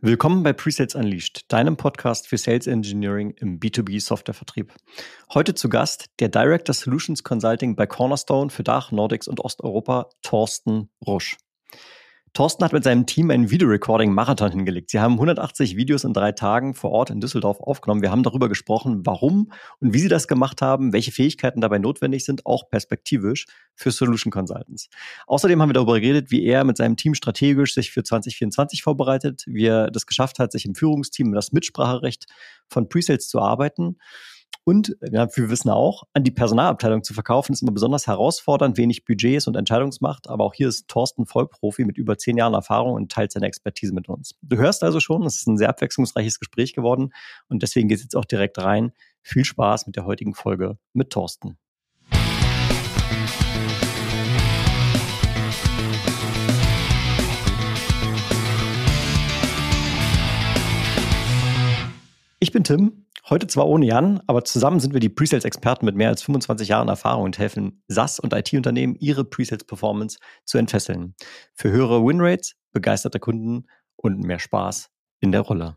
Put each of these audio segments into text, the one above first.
Willkommen bei Presales Unleashed, deinem Podcast für Sales Engineering im B2B Softwarevertrieb. Heute zu Gast der Director Solutions Consulting bei Cornerstone für Dach, Nordics und Osteuropa, Thorsten Rusch. Thorsten hat mit seinem Team einen Videorecording-Marathon hingelegt. Sie haben 180 Videos in drei Tagen vor Ort in Düsseldorf aufgenommen. Wir haben darüber gesprochen, warum und wie sie das gemacht haben, welche Fähigkeiten dabei notwendig sind, auch perspektivisch für Solution Consultants. Außerdem haben wir darüber geredet, wie er mit seinem Team strategisch sich für 2024 vorbereitet, wie er das geschafft hat, sich im Führungsteam das Mitspracherecht von Presales zu arbeiten und ja, wir wissen auch, an die Personalabteilung zu verkaufen, ist immer besonders herausfordernd, wenig Budgets und Entscheidungsmacht. Aber auch hier ist Thorsten Vollprofi mit über zehn Jahren Erfahrung und teilt seine Expertise mit uns. Du hörst also schon, es ist ein sehr abwechslungsreiches Gespräch geworden. Und deswegen geht es jetzt auch direkt rein. Viel Spaß mit der heutigen Folge mit Thorsten. Ich bin Tim Heute zwar ohne Jan, aber zusammen sind wir die Presales-Experten mit mehr als 25 Jahren Erfahrung und helfen SaaS und IT-Unternehmen, ihre Presales-Performance zu entfesseln. Für höhere Winrates, begeisterte Kunden und mehr Spaß in der Rolle.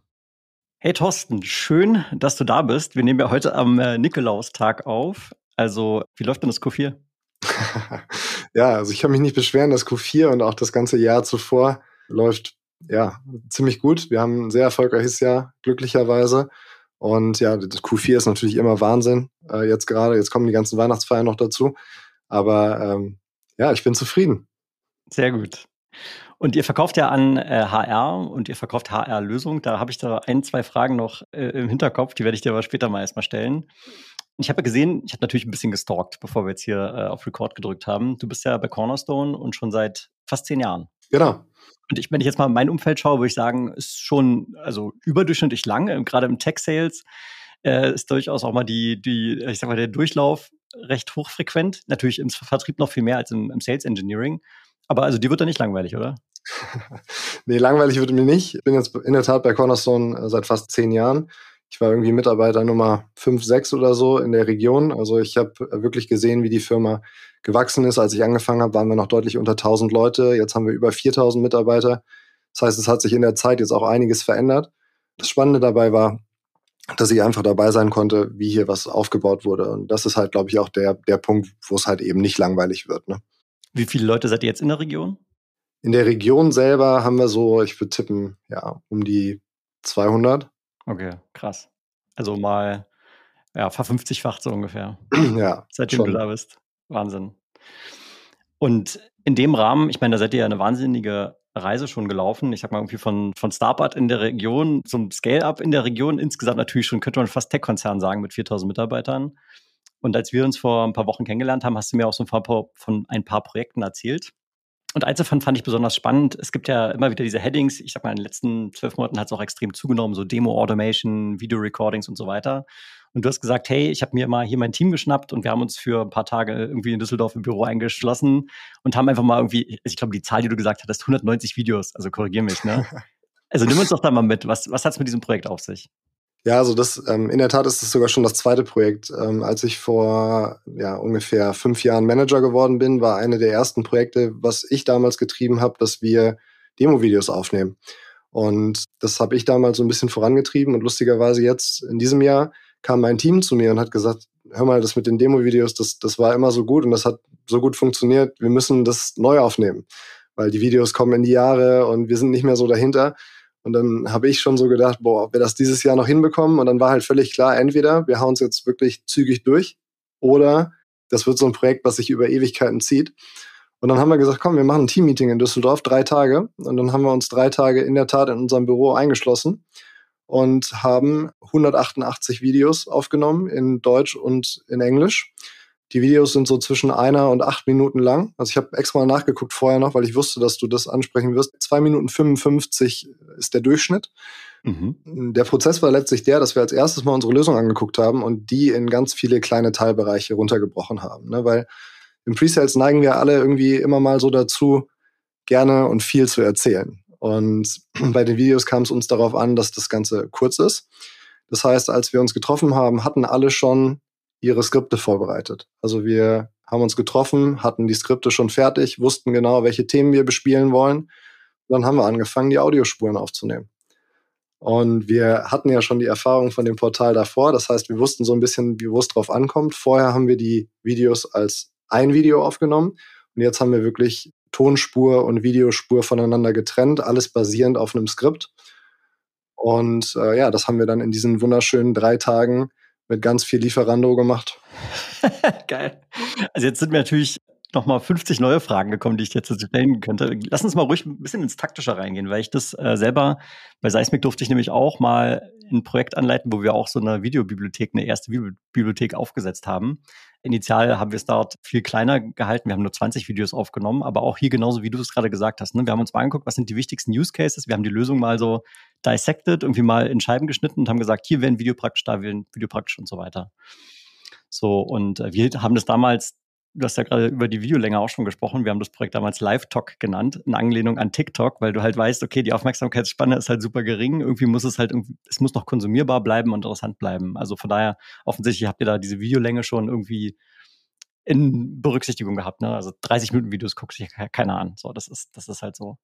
Hey Thorsten, schön, dass du da bist. Wir nehmen ja heute am äh, Nikolaustag auf. Also, wie läuft denn das Q4? ja, also ich kann mich nicht beschweren, das Q4 und auch das ganze Jahr zuvor läuft ja ziemlich gut. Wir haben ein sehr erfolgreiches Jahr, glücklicherweise. Und ja, das Q4 ist natürlich immer Wahnsinn. Äh, jetzt gerade, jetzt kommen die ganzen Weihnachtsfeiern noch dazu. Aber ähm, ja, ich bin zufrieden. Sehr gut. Und ihr verkauft ja an äh, HR und ihr verkauft HR-Lösungen. Da habe ich da ein, zwei Fragen noch äh, im Hinterkopf, die werde ich dir aber später mal erstmal stellen. Ich habe ja gesehen, ich habe natürlich ein bisschen gestalkt, bevor wir jetzt hier äh, auf Record gedrückt haben. Du bist ja bei Cornerstone und schon seit fast zehn Jahren. Genau. Und ich, wenn ich jetzt mal mein Umfeld schaue, würde ich sagen, ist schon also überdurchschnittlich lang, äh, gerade im Tech-Sales äh, ist durchaus auch mal die, die, ich sag mal, der Durchlauf recht hochfrequent. Natürlich im Vertrieb noch viel mehr als im, im Sales Engineering. Aber also dir wird da nicht langweilig, oder? nee, langweilig wird mir nicht. Ich bin jetzt in der Tat bei Cornerstone äh, seit fast zehn Jahren. Ich war irgendwie Mitarbeiter Nummer 5, 6 oder so in der Region. Also ich habe wirklich gesehen, wie die Firma gewachsen ist. Als ich angefangen habe, waren wir noch deutlich unter 1000 Leute. Jetzt haben wir über 4000 Mitarbeiter. Das heißt, es hat sich in der Zeit jetzt auch einiges verändert. Das Spannende dabei war, dass ich einfach dabei sein konnte, wie hier was aufgebaut wurde. Und das ist halt, glaube ich, auch der, der Punkt, wo es halt eben nicht langweilig wird. Ne? Wie viele Leute seid ihr jetzt in der Region? In der Region selber haben wir so, ich würde tippen, ja, um die 200. Okay, krass. Also mal, ja, verfünfzigfacht so ungefähr. ja. Seitdem schon. du da bist. Wahnsinn. Und in dem Rahmen, ich meine, da seid ihr ja eine wahnsinnige Reise schon gelaufen. Ich sag mal irgendwie von, von Startup in der Region zum Scale-Up in der Region. Insgesamt natürlich schon, könnte man fast Tech-Konzern sagen, mit 4000 Mitarbeitern. Und als wir uns vor ein paar Wochen kennengelernt haben, hast du mir auch so ein paar, von ein paar Projekten erzählt. Und eins davon fand ich besonders spannend. Es gibt ja immer wieder diese Headings. Ich sag mal, in den letzten zwölf Monaten hat es auch extrem zugenommen, so Demo-Automation, Video-Recordings und so weiter. Und du hast gesagt, hey, ich habe mir mal hier mein Team geschnappt und wir haben uns für ein paar Tage irgendwie in Düsseldorf im Büro eingeschlossen und haben einfach mal irgendwie, ich glaube, die Zahl, die du gesagt hattest, 190 Videos, also korrigier mich, ne? Also nimm uns doch da mal mit. Was, was hat es mit diesem Projekt auf sich? Ja, also das ähm, in der Tat ist es sogar schon das zweite Projekt. Ähm, als ich vor ja, ungefähr fünf Jahren Manager geworden bin, war eine der ersten Projekte, was ich damals getrieben habe, dass wir Demo-Videos aufnehmen. Und das habe ich damals so ein bisschen vorangetrieben und lustigerweise jetzt in diesem Jahr kam mein Team zu mir und hat gesagt, hör mal, das mit den Demo-Videos, das, das war immer so gut und das hat so gut funktioniert, wir müssen das neu aufnehmen, weil die Videos kommen in die Jahre und wir sind nicht mehr so dahinter. Und dann habe ich schon so gedacht, boah, ob wir das dieses Jahr noch hinbekommen. Und dann war halt völlig klar, entweder wir hauen es jetzt wirklich zügig durch oder das wird so ein Projekt, was sich über Ewigkeiten zieht. Und dann haben wir gesagt, komm, wir machen ein Teammeeting in Düsseldorf, drei Tage. Und dann haben wir uns drei Tage in der Tat in unserem Büro eingeschlossen und haben 188 Videos aufgenommen in Deutsch und in Englisch die Videos sind so zwischen einer und acht Minuten lang. Also ich habe extra mal nachgeguckt vorher noch, weil ich wusste, dass du das ansprechen wirst. Zwei Minuten 55 ist der Durchschnitt. Mhm. Der Prozess war letztlich der, dass wir als erstes mal unsere Lösung angeguckt haben und die in ganz viele kleine Teilbereiche runtergebrochen haben. Ne? Weil im Presales neigen wir alle irgendwie immer mal so dazu, gerne und viel zu erzählen. Und bei den Videos kam es uns darauf an, dass das Ganze kurz ist. Das heißt, als wir uns getroffen haben, hatten alle schon ihre Skripte vorbereitet. Also wir haben uns getroffen, hatten die Skripte schon fertig, wussten genau, welche Themen wir bespielen wollen. dann haben wir angefangen, die Audiospuren aufzunehmen. Und wir hatten ja schon die Erfahrung von dem Portal davor. Das heißt, wir wussten so ein bisschen, wie es drauf ankommt. Vorher haben wir die Videos als ein Video aufgenommen. Und jetzt haben wir wirklich Tonspur und Videospur voneinander getrennt, alles basierend auf einem Skript. Und äh, ja, das haben wir dann in diesen wunderschönen drei Tagen mit ganz viel Lieferando gemacht. Geil. Also jetzt sind wir natürlich nochmal 50 neue Fragen gekommen, die ich jetzt stellen könnte. Lass uns mal ruhig ein bisschen ins Taktische reingehen, weil ich das äh, selber, bei Seismic durfte ich nämlich auch mal ein Projekt anleiten, wo wir auch so eine Videobibliothek, eine erste Videobibliothek aufgesetzt haben. Initial haben wir es dort viel kleiner gehalten. Wir haben nur 20 Videos aufgenommen, aber auch hier genauso, wie du es gerade gesagt hast. Ne? Wir haben uns mal angeguckt, was sind die wichtigsten Use Cases. Wir haben die Lösung mal so dissected, irgendwie mal in Scheiben geschnitten und haben gesagt, hier wäre ein Video praktisch, da wäre ein Video praktisch und so weiter. So, und äh, wir haben das damals Du hast ja gerade über die Videolänge auch schon gesprochen. Wir haben das Projekt damals Live Talk genannt, in Anlehnung an TikTok, weil du halt weißt, okay, die Aufmerksamkeitsspanne ist halt super gering. Irgendwie muss es halt es muss noch konsumierbar bleiben und interessant bleiben. Also von daher, offensichtlich habt ihr da diese Videolänge schon irgendwie in Berücksichtigung gehabt. Ne? Also 30 Minuten Videos guckt sich keiner an. So, das ist, das ist halt so.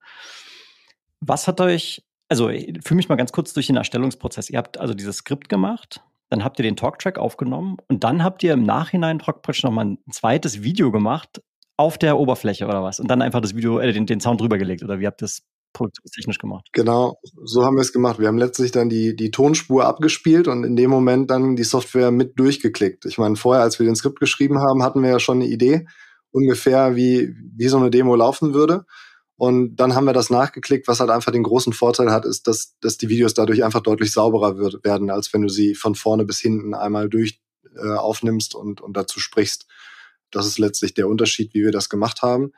Was hat euch, also fühle mich mal ganz kurz durch den Erstellungsprozess. Ihr habt also dieses Skript gemacht, dann habt ihr den Talktrack aufgenommen und dann habt ihr im Nachhinein praktisch nochmal ein zweites Video gemacht auf der Oberfläche oder was und dann einfach das Video, äh, den, den Sound drüber gelegt oder wie habt ihr das produktionstechnisch gemacht? Genau, so haben wir es gemacht. Wir haben letztlich dann die, die Tonspur abgespielt und in dem Moment dann die Software mit durchgeklickt. Ich meine, vorher, als wir den Skript geschrieben haben, hatten wir ja schon eine Idee ungefähr, wie, wie so eine Demo laufen würde. Und dann haben wir das nachgeklickt, was halt einfach den großen Vorteil hat, ist, dass, dass die Videos dadurch einfach deutlich sauberer wird, werden, als wenn du sie von vorne bis hinten einmal durch äh, aufnimmst und, und dazu sprichst. Das ist letztlich der Unterschied, wie wir das gemacht haben.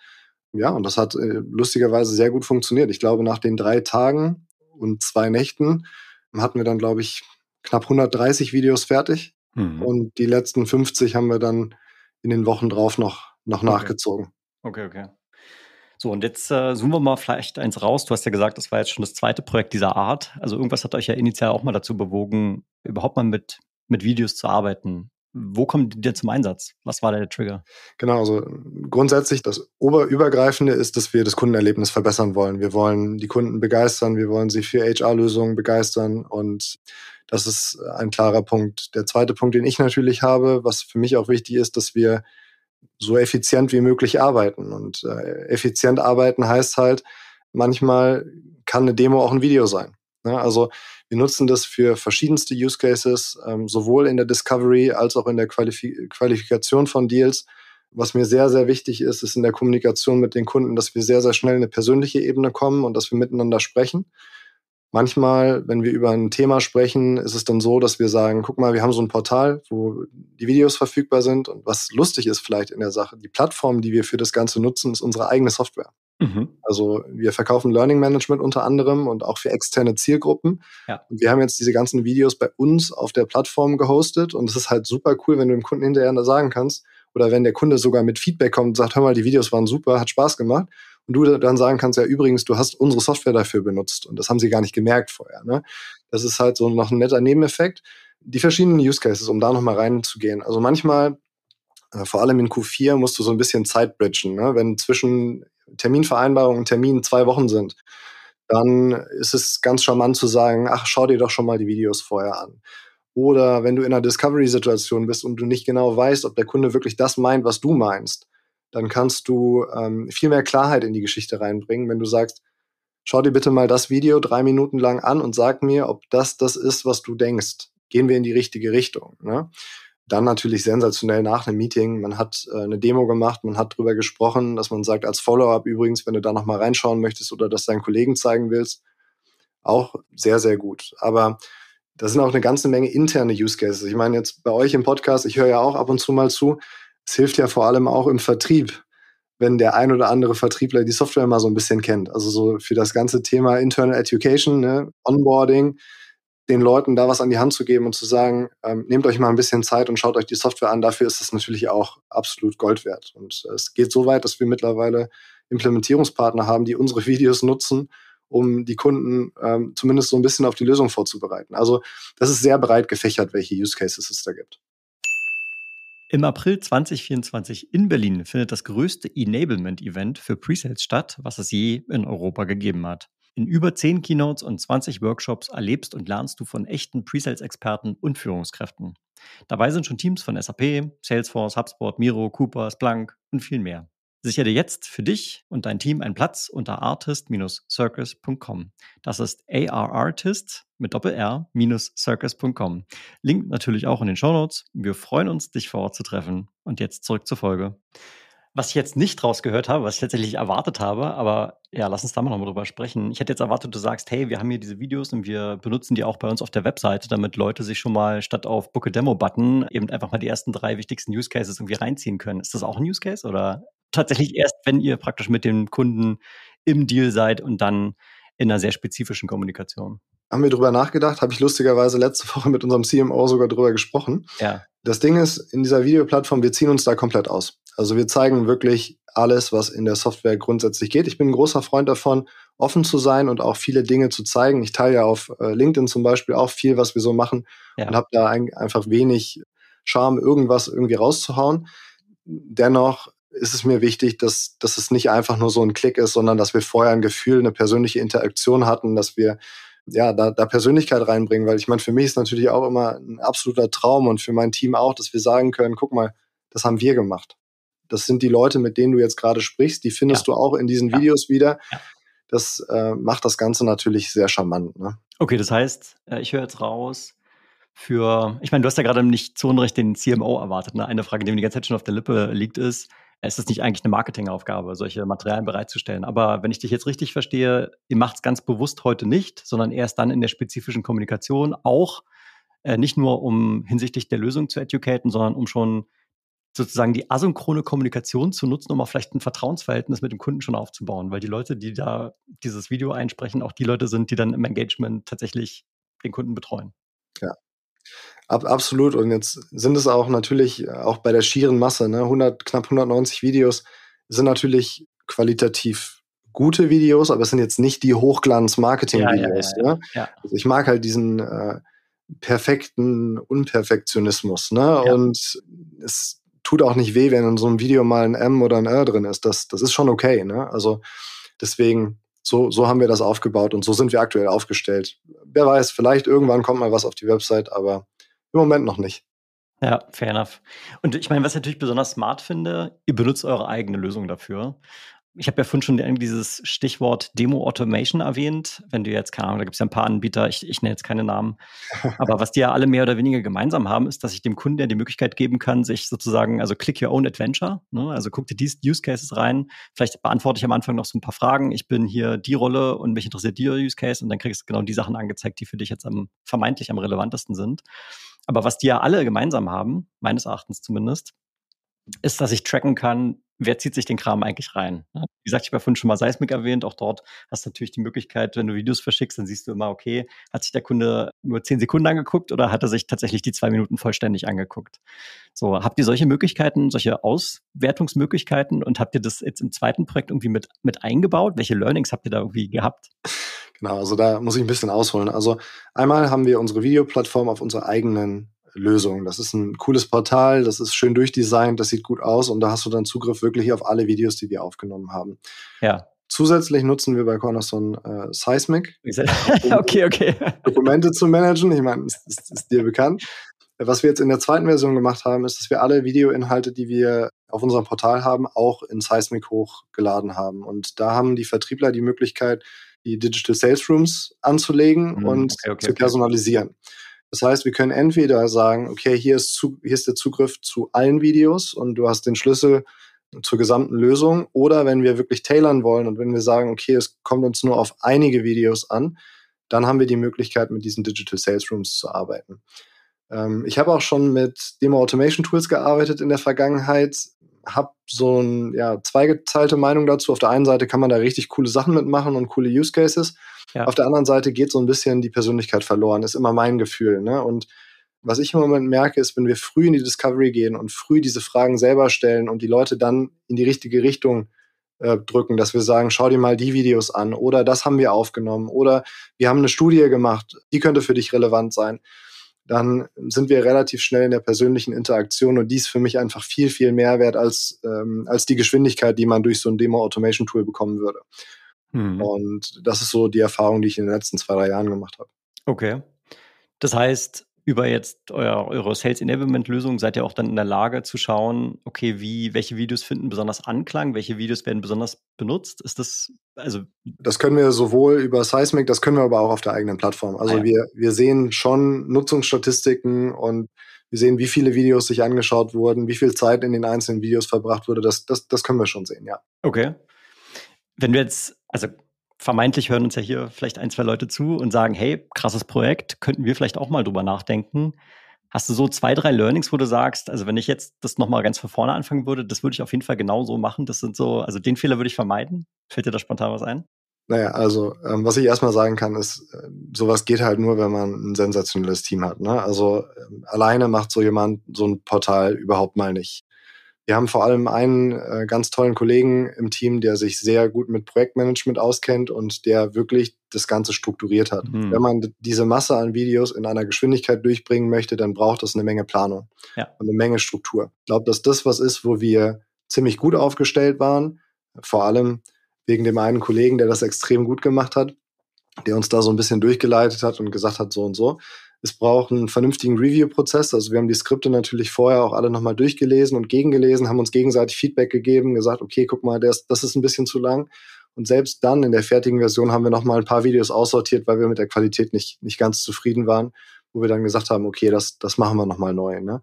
Ja, und das hat äh, lustigerweise sehr gut funktioniert. Ich glaube, nach den drei Tagen und zwei Nächten hatten wir dann, glaube ich, knapp 130 Videos fertig. Mhm. Und die letzten 50 haben wir dann in den Wochen drauf noch, noch okay. nachgezogen. Okay, okay. So, und jetzt äh, zoomen wir mal vielleicht eins raus. Du hast ja gesagt, das war jetzt schon das zweite Projekt dieser Art. Also irgendwas hat euch ja initial auch mal dazu bewogen, überhaupt mal mit, mit Videos zu arbeiten. Wo kommen die denn zum Einsatz? Was war der Trigger? Genau, also grundsätzlich das Oberübergreifende ist, dass wir das Kundenerlebnis verbessern wollen. Wir wollen die Kunden begeistern, wir wollen sie für HR-Lösungen begeistern und das ist ein klarer Punkt. Der zweite Punkt, den ich natürlich habe, was für mich auch wichtig ist, dass wir so effizient wie möglich arbeiten. Und äh, effizient arbeiten heißt halt, manchmal kann eine Demo auch ein Video sein. Ne? Also wir nutzen das für verschiedenste Use Cases, ähm, sowohl in der Discovery als auch in der Qualif Qualifikation von Deals. Was mir sehr, sehr wichtig ist, ist in der Kommunikation mit den Kunden, dass wir sehr, sehr schnell in eine persönliche Ebene kommen und dass wir miteinander sprechen. Manchmal, wenn wir über ein Thema sprechen, ist es dann so, dass wir sagen, guck mal, wir haben so ein Portal, wo die Videos verfügbar sind. Und was lustig ist vielleicht in der Sache, die Plattform, die wir für das Ganze nutzen, ist unsere eigene Software. Mhm. Also wir verkaufen Learning Management unter anderem und auch für externe Zielgruppen. Ja. Und wir haben jetzt diese ganzen Videos bei uns auf der Plattform gehostet. Und es ist halt super cool, wenn du dem Kunden hinterher sagen kannst, oder wenn der Kunde sogar mit Feedback kommt und sagt, hör mal, die Videos waren super, hat Spaß gemacht und du dann sagen kannst, ja übrigens, du hast unsere Software dafür benutzt und das haben sie gar nicht gemerkt vorher. Ne? Das ist halt so noch ein netter Nebeneffekt. Die verschiedenen Use Cases, um da nochmal reinzugehen. Also manchmal, äh, vor allem in Q4, musst du so ein bisschen Zeit bridgen. Ne? Wenn zwischen Terminvereinbarung und Termin zwei Wochen sind, dann ist es ganz charmant zu sagen, ach, schau dir doch schon mal die Videos vorher an. Oder wenn du in einer Discovery-Situation bist und du nicht genau weißt, ob der Kunde wirklich das meint, was du meinst, dann kannst du ähm, viel mehr Klarheit in die Geschichte reinbringen, wenn du sagst, schau dir bitte mal das Video drei Minuten lang an und sag mir, ob das das ist, was du denkst. Gehen wir in die richtige Richtung. Ne? Dann natürlich sensationell nach einem Meeting. Man hat äh, eine Demo gemacht, man hat drüber gesprochen, dass man sagt, als Follow-up übrigens, wenn du da nochmal reinschauen möchtest oder das deinen Kollegen zeigen willst, auch sehr, sehr gut. Aber da sind auch eine ganze Menge interne Use Cases. Ich meine, jetzt bei euch im Podcast, ich höre ja auch ab und zu mal zu, es hilft ja vor allem auch im Vertrieb, wenn der ein oder andere Vertriebler die Software mal so ein bisschen kennt. Also so für das ganze Thema Internal Education, ne, Onboarding, den Leuten da was an die Hand zu geben und zu sagen, ähm, nehmt euch mal ein bisschen Zeit und schaut euch die Software an. Dafür ist es natürlich auch absolut Gold wert. Und äh, es geht so weit, dass wir mittlerweile Implementierungspartner haben, die unsere Videos nutzen, um die Kunden ähm, zumindest so ein bisschen auf die Lösung vorzubereiten. Also das ist sehr breit gefächert, welche Use Cases es da gibt. Im April 2024 in Berlin findet das größte Enablement-Event für Presales statt, was es je in Europa gegeben hat. In über 10 Keynotes und 20 Workshops erlebst und lernst du von echten Presales-Experten und Führungskräften. Dabei sind schon Teams von SAP, Salesforce, HubSpot, Miro, Cooper, Splunk und viel mehr. Sichere jetzt für dich und dein Team einen Platz unter artist-circus.com. Das ist arartist mit doppel-r-circus.com. Link natürlich auch in den Show Notes. Wir freuen uns, dich vor Ort zu treffen. Und jetzt zurück zur Folge. Was ich jetzt nicht rausgehört habe, was ich tatsächlich erwartet habe, aber ja, lass uns da mal nochmal drüber sprechen. Ich hätte jetzt erwartet, du sagst, hey, wir haben hier diese Videos und wir benutzen die auch bei uns auf der Webseite, damit Leute sich schon mal statt auf Book a Demo Button eben einfach mal die ersten drei wichtigsten Use Cases irgendwie reinziehen können. Ist das auch ein Use Case oder tatsächlich erst, wenn ihr praktisch mit dem Kunden im Deal seid und dann in einer sehr spezifischen Kommunikation. Haben wir drüber nachgedacht, habe ich lustigerweise letzte Woche mit unserem CMO sogar drüber gesprochen. Ja. Das Ding ist, in dieser Videoplattform, wir ziehen uns da komplett aus. Also wir zeigen wirklich alles, was in der Software grundsätzlich geht. Ich bin ein großer Freund davon, offen zu sein und auch viele Dinge zu zeigen. Ich teile ja auf äh, LinkedIn zum Beispiel auch viel, was wir so machen ja. und habe da ein, einfach wenig Charme, irgendwas irgendwie rauszuhauen. Dennoch ist es mir wichtig, dass, dass es nicht einfach nur so ein Klick ist, sondern dass wir vorher ein Gefühl, eine persönliche Interaktion hatten, dass wir ja, da, da Persönlichkeit reinbringen, weil ich meine, für mich ist natürlich auch immer ein absoluter Traum und für mein Team auch, dass wir sagen können, guck mal, das haben wir gemacht. Das sind die Leute, mit denen du jetzt gerade sprichst, die findest ja. du auch in diesen ja. Videos wieder. Ja. Das äh, macht das Ganze natürlich sehr charmant. Ne? Okay, das heißt, äh, ich höre jetzt raus, für, ich meine, du hast ja gerade nicht zu Unrecht den CMO erwartet. Ne? Eine Frage, die mir die ganze Zeit schon auf der Lippe liegt, ist, es ist nicht eigentlich eine Marketingaufgabe, solche Materialien bereitzustellen. Aber wenn ich dich jetzt richtig verstehe, ihr macht es ganz bewusst heute nicht, sondern erst dann in der spezifischen Kommunikation auch äh, nicht nur um hinsichtlich der Lösung zu educaten, sondern um schon sozusagen die asynchrone Kommunikation zu nutzen, um auch vielleicht ein Vertrauensverhältnis mit dem Kunden schon aufzubauen, weil die Leute, die da dieses Video einsprechen, auch die Leute sind, die dann im Engagement tatsächlich den Kunden betreuen. Ja, Ab, absolut. Und jetzt sind es auch natürlich äh, auch bei der schieren Masse, ne, 100, knapp 190 Videos sind natürlich qualitativ gute Videos, aber es sind jetzt nicht die Hochglanz-Marketing-Videos. Ja, ja, ja, ne? also ich mag halt diesen äh, perfekten Unperfektionismus. Ne? Und es tut auch nicht weh, wenn in so einem Video mal ein M oder ein R drin ist. Das, das ist schon okay. Ne? Also deswegen, so, so haben wir das aufgebaut und so sind wir aktuell aufgestellt. Wer weiß, vielleicht irgendwann kommt mal was auf die Website, aber im Moment noch nicht. Ja, fair enough. Und ich meine, was ich natürlich besonders smart finde, ihr benutzt eure eigene Lösung dafür. Ich habe ja vorhin schon dieses Stichwort Demo Automation erwähnt. Wenn du jetzt, keine Ahnung, da gibt es ja ein paar Anbieter, ich, ich nenne jetzt keine Namen. Aber was die ja alle mehr oder weniger gemeinsam haben, ist, dass ich dem Kunden ja die Möglichkeit geben kann, sich sozusagen, also click your own adventure. Ne? Also guck dir die Use Cases rein. Vielleicht beantworte ich am Anfang noch so ein paar Fragen. Ich bin hier die Rolle und mich interessiert die Use Case und dann kriegst du genau die Sachen angezeigt, die für dich jetzt am vermeintlich am relevantesten sind. Aber was die ja alle gemeinsam haben, meines Erachtens zumindest, ist, dass ich tracken kann, wer zieht sich den Kram eigentlich rein. Wie gesagt, ich habe ja vorhin schon mal Seismic erwähnt, auch dort hast du natürlich die Möglichkeit, wenn du Videos verschickst, dann siehst du immer, okay, hat sich der Kunde nur zehn Sekunden angeguckt oder hat er sich tatsächlich die zwei Minuten vollständig angeguckt? So, habt ihr solche Möglichkeiten, solche Auswertungsmöglichkeiten und habt ihr das jetzt im zweiten Projekt irgendwie mit, mit eingebaut? Welche Learnings habt ihr da irgendwie gehabt? Genau, also da muss ich ein bisschen ausholen. Also einmal haben wir unsere Videoplattform auf unserer eigenen Lösung. Das ist ein cooles Portal, das ist schön durchdesignt, das sieht gut aus und da hast du dann Zugriff wirklich auf alle Videos, die wir aufgenommen haben. Ja. Zusätzlich nutzen wir bei Cornerstone äh, Seismic, um okay, okay. Dokumente zu managen. Ich meine, das ist, ist dir bekannt. Was wir jetzt in der zweiten Version gemacht haben, ist, dass wir alle Videoinhalte, die wir auf unserem Portal haben, auch in Seismic hochgeladen haben. Und da haben die Vertriebler die Möglichkeit, die Digital Sales Rooms anzulegen mhm, und okay, okay, zu personalisieren. Das heißt, wir können entweder sagen, okay, hier ist, zu, hier ist der Zugriff zu allen Videos und du hast den Schlüssel zur gesamten Lösung. Oder wenn wir wirklich tailern wollen und wenn wir sagen, okay, es kommt uns nur auf einige Videos an, dann haben wir die Möglichkeit, mit diesen Digital Sales Rooms zu arbeiten. Ähm, ich habe auch schon mit Demo Automation Tools gearbeitet in der Vergangenheit habe so ein, ja, zweigeteilte Meinung dazu. Auf der einen Seite kann man da richtig coole Sachen mitmachen und coole Use Cases. Ja. Auf der anderen Seite geht so ein bisschen die Persönlichkeit verloren, ist immer mein Gefühl. Ne? Und was ich im Moment merke, ist, wenn wir früh in die Discovery gehen und früh diese Fragen selber stellen und die Leute dann in die richtige Richtung äh, drücken, dass wir sagen, schau dir mal die Videos an oder das haben wir aufgenommen oder wir haben eine Studie gemacht, die könnte für dich relevant sein dann sind wir relativ schnell in der persönlichen Interaktion und dies für mich einfach viel, viel mehr wert als, ähm, als die Geschwindigkeit, die man durch so ein Demo-Automation-Tool bekommen würde. Mhm. Und das ist so die Erfahrung, die ich in den letzten zwei, drei Jahren gemacht habe. Okay. Das heißt, über jetzt euer, eure Sales Enablement Lösung seid ihr auch dann in der Lage zu schauen, okay, wie, welche Videos finden besonders Anklang, welche Videos werden besonders benutzt? Ist das, also. Das können wir sowohl über Seismic, das können wir aber auch auf der eigenen Plattform. Also ah, ja. wir, wir sehen schon Nutzungsstatistiken und wir sehen, wie viele Videos sich angeschaut wurden, wie viel Zeit in den einzelnen Videos verbracht wurde. Das, das, das können wir schon sehen, ja. Okay. Wenn wir jetzt, also vermeintlich hören uns ja hier vielleicht ein, zwei Leute zu und sagen, hey, krasses Projekt, könnten wir vielleicht auch mal drüber nachdenken. Hast du so zwei, drei Learnings, wo du sagst, also wenn ich jetzt das nochmal ganz von vorne anfangen würde, das würde ich auf jeden Fall genauso machen. Das sind so, also den Fehler würde ich vermeiden. Fällt dir da spontan was ein? Naja, also ähm, was ich erstmal sagen kann, ist, äh, sowas geht halt nur, wenn man ein sensationelles Team hat. Ne? Also äh, alleine macht so jemand so ein Portal überhaupt mal nicht. Wir haben vor allem einen äh, ganz tollen Kollegen im Team, der sich sehr gut mit Projektmanagement auskennt und der wirklich das Ganze strukturiert hat. Mhm. Wenn man diese Masse an Videos in einer Geschwindigkeit durchbringen möchte, dann braucht es eine Menge Planung ja. und eine Menge Struktur. Ich glaube, dass das was ist, wo wir ziemlich gut aufgestellt waren, vor allem wegen dem einen Kollegen, der das extrem gut gemacht hat, der uns da so ein bisschen durchgeleitet hat und gesagt hat, so und so. Es braucht einen vernünftigen Review-Prozess. Also wir haben die Skripte natürlich vorher auch alle nochmal durchgelesen und gegengelesen, haben uns gegenseitig Feedback gegeben, gesagt, okay, guck mal, das, das ist ein bisschen zu lang. Und selbst dann in der fertigen Version haben wir nochmal ein paar Videos aussortiert, weil wir mit der Qualität nicht, nicht ganz zufrieden waren, wo wir dann gesagt haben, okay, das, das machen wir nochmal neu. Ne?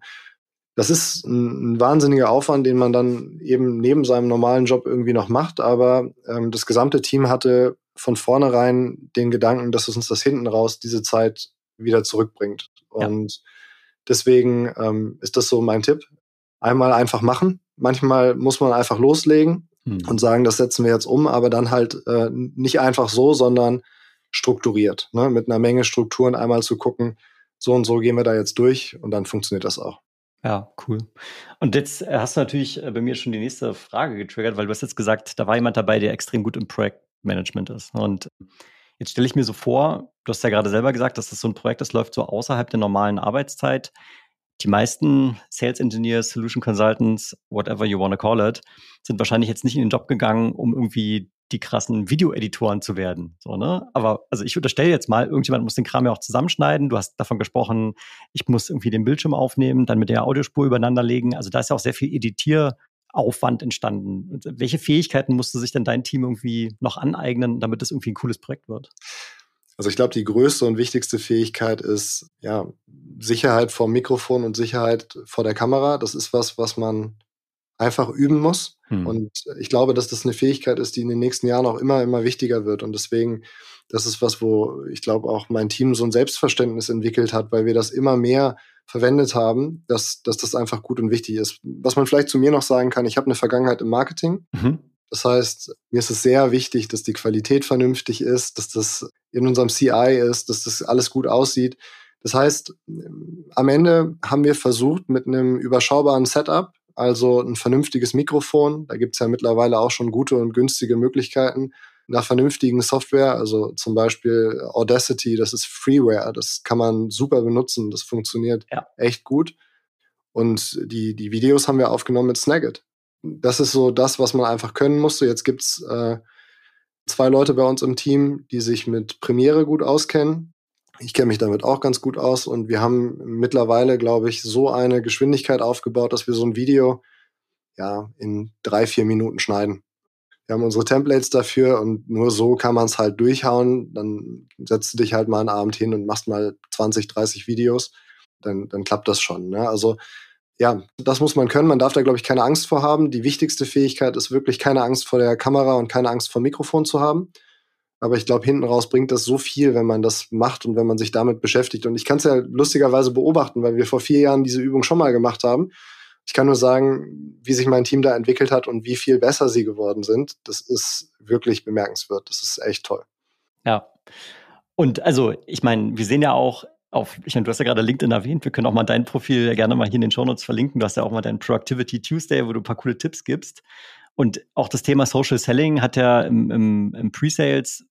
Das ist ein, ein, wahnsinniger Aufwand, den man dann eben neben seinem normalen Job irgendwie noch macht. Aber ähm, das gesamte Team hatte von vornherein den Gedanken, dass es uns das hinten raus diese Zeit wieder zurückbringt. Und ja. deswegen ähm, ist das so mein Tipp. Einmal einfach machen. Manchmal muss man einfach loslegen hm. und sagen, das setzen wir jetzt um, aber dann halt äh, nicht einfach so, sondern strukturiert. Ne? Mit einer Menge Strukturen einmal zu gucken, so und so gehen wir da jetzt durch und dann funktioniert das auch. Ja, cool. Und jetzt hast du natürlich äh, bei mir schon die nächste Frage getriggert, weil du hast jetzt gesagt, da war jemand dabei, der extrem gut im Projektmanagement ist. Und Jetzt stelle ich mir so vor, du hast ja gerade selber gesagt, dass das so ein Projekt das läuft so außerhalb der normalen Arbeitszeit. Die meisten Sales Engineers, Solution Consultants, whatever you want to call it, sind wahrscheinlich jetzt nicht in den Job gegangen, um irgendwie die krassen Videoeditoren zu werden. So, ne? Aber also ich unterstelle jetzt mal, irgendjemand muss den Kram ja auch zusammenschneiden. Du hast davon gesprochen, ich muss irgendwie den Bildschirm aufnehmen, dann mit der Audiospur übereinander legen. Also da ist ja auch sehr viel Editier- Aufwand entstanden? Welche Fähigkeiten musste sich denn dein Team irgendwie noch aneignen, damit es irgendwie ein cooles Projekt wird? Also ich glaube, die größte und wichtigste Fähigkeit ist ja Sicherheit vor Mikrofon und Sicherheit vor der Kamera. Das ist was, was man einfach üben muss. Hm. Und ich glaube, dass das eine Fähigkeit ist, die in den nächsten Jahren auch immer, immer wichtiger wird. Und deswegen, das ist was, wo ich glaube auch mein Team so ein Selbstverständnis entwickelt hat, weil wir das immer mehr verwendet haben, dass, dass das einfach gut und wichtig ist. Was man vielleicht zu mir noch sagen kann, ich habe eine Vergangenheit im Marketing. Mhm. Das heißt, mir ist es sehr wichtig, dass die Qualität vernünftig ist, dass das in unserem CI ist, dass das alles gut aussieht. Das heißt, am Ende haben wir versucht, mit einem überschaubaren Setup, also ein vernünftiges Mikrofon, da gibt es ja mittlerweile auch schon gute und günstige Möglichkeiten, nach vernünftigen Software, also zum Beispiel Audacity, das ist Freeware, das kann man super benutzen, das funktioniert ja. echt gut. Und die, die Videos haben wir aufgenommen mit Snagit. Das ist so das, was man einfach können musste. Jetzt gibt's äh, zwei Leute bei uns im Team, die sich mit Premiere gut auskennen. Ich kenne mich damit auch ganz gut aus und wir haben mittlerweile, glaube ich, so eine Geschwindigkeit aufgebaut, dass wir so ein Video ja in drei, vier Minuten schneiden. Wir haben unsere Templates dafür und nur so kann man es halt durchhauen. Dann setzt du dich halt mal einen Abend hin und machst mal 20, 30 Videos. Dann, dann klappt das schon. Ne? Also ja, das muss man können. Man darf da, glaube ich, keine Angst vor haben. Die wichtigste Fähigkeit ist wirklich keine Angst vor der Kamera und keine Angst vor Mikrofon zu haben. Aber ich glaube, hinten raus bringt das so viel, wenn man das macht und wenn man sich damit beschäftigt. Und ich kann es ja lustigerweise beobachten, weil wir vor vier Jahren diese Übung schon mal gemacht haben. Ich kann nur sagen, wie sich mein Team da entwickelt hat und wie viel besser sie geworden sind. Das ist wirklich bemerkenswert. Das ist echt toll. Ja. Und also, ich meine, wir sehen ja auch auf, ich meine, du hast ja gerade LinkedIn erwähnt, wir können auch mal dein Profil gerne mal hier in den Shownotes verlinken. Du hast ja auch mal deinen Productivity Tuesday, wo du ein paar coole Tipps gibst. Und auch das Thema Social Selling hat ja im, im, im Pre-Sales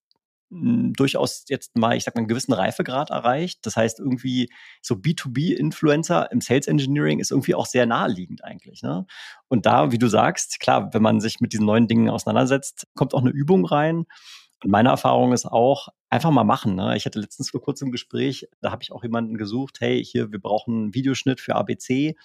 durchaus jetzt mal, ich sag mal, einen gewissen Reifegrad erreicht. Das heißt, irgendwie so B2B-Influencer im Sales Engineering ist irgendwie auch sehr naheliegend eigentlich. Ne? Und da, wie du sagst, klar, wenn man sich mit diesen neuen Dingen auseinandersetzt, kommt auch eine Übung rein. Und meine Erfahrung ist auch, einfach mal machen. Ne? Ich hatte letztens vor kurzem ein Gespräch, da habe ich auch jemanden gesucht, hey, hier, wir brauchen einen Videoschnitt für ABC.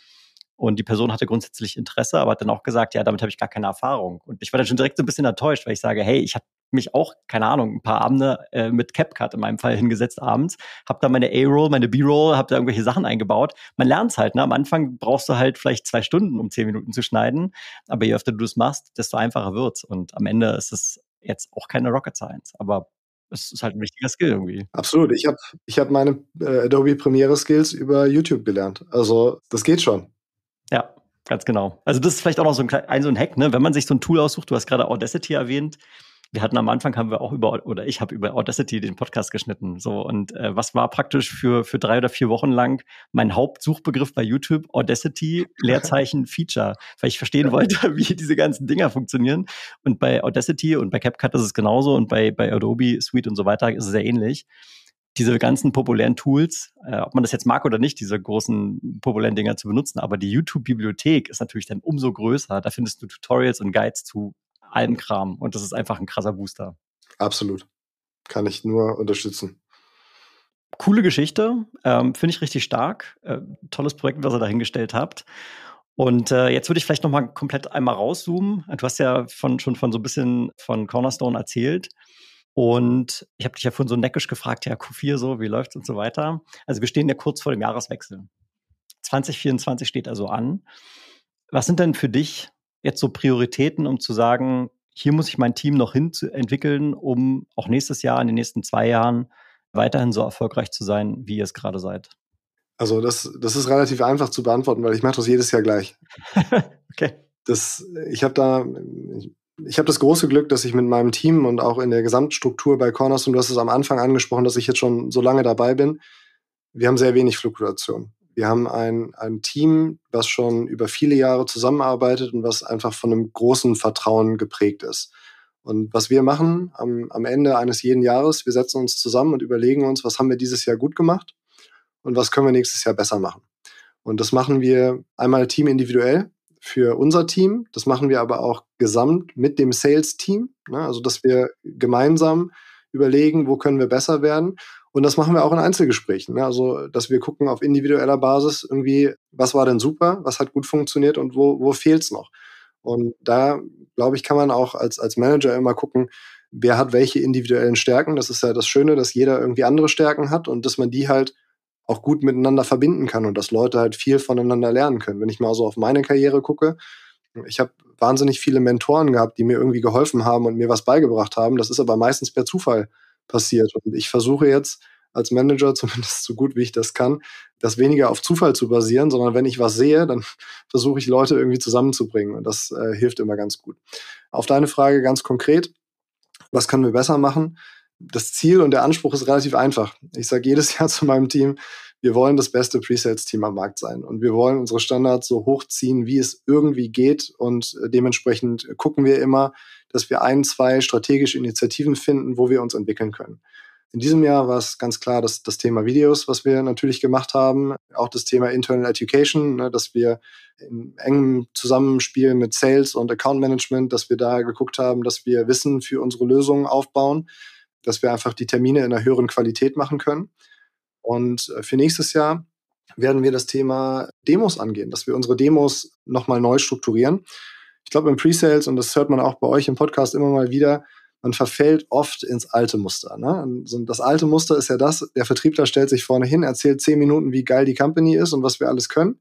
Und die Person hatte grundsätzlich Interesse, aber hat dann auch gesagt, ja, damit habe ich gar keine Erfahrung. Und ich war dann schon direkt so ein bisschen enttäuscht, weil ich sage, hey, ich habe mich auch, keine Ahnung, ein paar Abende äh, mit CapCut in meinem Fall hingesetzt abends, habe da meine A-Roll, meine B-Roll, habe da irgendwelche Sachen eingebaut. Man lernt halt, ne? Am Anfang brauchst du halt vielleicht zwei Stunden, um zehn Minuten zu schneiden, aber je öfter du es machst, desto einfacher wird's. Und am Ende ist es jetzt auch keine Rocket Science, aber es ist halt ein wichtiger Skill irgendwie. Absolut. Ich habe ich hab meine äh, Adobe Premiere Skills über YouTube gelernt. Also das geht schon. Ja, ganz genau. Also das ist vielleicht auch noch so ein, ein, so ein Hack, ne? wenn man sich so ein Tool aussucht, du hast gerade Audacity erwähnt, wir hatten am Anfang haben wir auch über oder ich habe über Audacity den Podcast geschnitten so. Und äh, was war praktisch für für drei oder vier Wochen lang mein Hauptsuchbegriff bei YouTube? Audacity Leerzeichen Feature. Weil ich verstehen wollte wie diese ganzen Dinger funktionieren. Und bei Audacity und bei CapCut ist es genauso und bei bei Adobe Suite und so weiter ist es sehr ähnlich. Diese ganzen populären Tools, äh, ob man das jetzt mag oder nicht, diese großen populären Dinger zu benutzen, aber die YouTube-Bibliothek ist natürlich dann umso größer. Da findest du Tutorials und Guides zu allem Kram und das ist einfach ein krasser Booster. Absolut. Kann ich nur unterstützen. Coole Geschichte, ähm, finde ich richtig stark. Äh, tolles Projekt, was ihr dahingestellt habt. Und äh, jetzt würde ich vielleicht noch mal komplett einmal rauszoomen. Du hast ja von, schon von so ein bisschen von Cornerstone erzählt. Und ich habe dich ja vorhin so neckisch gefragt, ja, Q4 so, wie läuft's und so weiter. Also wir stehen ja kurz vor dem Jahreswechsel. 2024 steht also an. Was sind denn für dich jetzt so Prioritäten, um zu sagen, hier muss ich mein Team noch hin entwickeln, um auch nächstes Jahr, in den nächsten zwei Jahren weiterhin so erfolgreich zu sein, wie ihr es gerade seid? Also das, das ist relativ einfach zu beantworten, weil ich mache das jedes Jahr gleich. okay. Das, ich habe da, ich, ich habe das große Glück, dass ich mit meinem Team und auch in der Gesamtstruktur bei Cornerstone, du hast es am Anfang angesprochen, dass ich jetzt schon so lange dabei bin, wir haben sehr wenig Fluktuation. Wir haben ein, ein Team, was schon über viele Jahre zusammenarbeitet und was einfach von einem großen Vertrauen geprägt ist. Und was wir machen am, am Ende eines jeden Jahres, wir setzen uns zusammen und überlegen uns, was haben wir dieses Jahr gut gemacht und was können wir nächstes Jahr besser machen. Und das machen wir einmal Team individuell für unser Team. Das machen wir aber auch gesamt mit dem Sales-Team. Ne? Also, dass wir gemeinsam überlegen, wo können wir besser werden. Und das machen wir auch in Einzelgesprächen. Ne? Also, dass wir gucken auf individueller Basis irgendwie, was war denn super, was hat gut funktioniert und wo, wo fehlt's noch. Und da, glaube ich, kann man auch als, als Manager immer gucken, wer hat welche individuellen Stärken. Das ist ja das Schöne, dass jeder irgendwie andere Stärken hat und dass man die halt auch gut miteinander verbinden kann und dass Leute halt viel voneinander lernen können. Wenn ich mal so auf meine Karriere gucke, ich habe wahnsinnig viele Mentoren gehabt, die mir irgendwie geholfen haben und mir was beigebracht haben. Das ist aber meistens per Zufall passiert. Und ich versuche jetzt als Manager, zumindest so gut wie ich das kann, das weniger auf Zufall zu basieren, sondern wenn ich was sehe, dann versuche ich Leute irgendwie zusammenzubringen. Und das äh, hilft immer ganz gut. Auf deine Frage ganz konkret, was können wir besser machen? Das Ziel und der Anspruch ist relativ einfach. Ich sage jedes Jahr zu meinem Team, wir wollen das beste Presales-Team am Markt sein und wir wollen unsere Standards so hochziehen, wie es irgendwie geht und äh, dementsprechend gucken wir immer, dass wir ein, zwei strategische Initiativen finden, wo wir uns entwickeln können. In diesem Jahr war es ganz klar dass das Thema Videos, was wir natürlich gemacht haben, auch das Thema Internal Education, ne, dass wir in engem Zusammenspiel mit Sales und Account Management, dass wir da geguckt haben, dass wir Wissen für unsere Lösungen aufbauen, dass wir einfach die Termine in einer höheren Qualität machen können. Und äh, für nächstes Jahr werden wir das Thema Demos angehen, dass wir unsere Demos nochmal neu strukturieren. Ich glaube, im Pre-Sales, und das hört man auch bei euch im Podcast immer mal wieder, man verfällt oft ins alte Muster. Ne? Das alte Muster ist ja das, der Vertriebler stellt sich vorne hin, erzählt zehn Minuten, wie geil die Company ist und was wir alles können.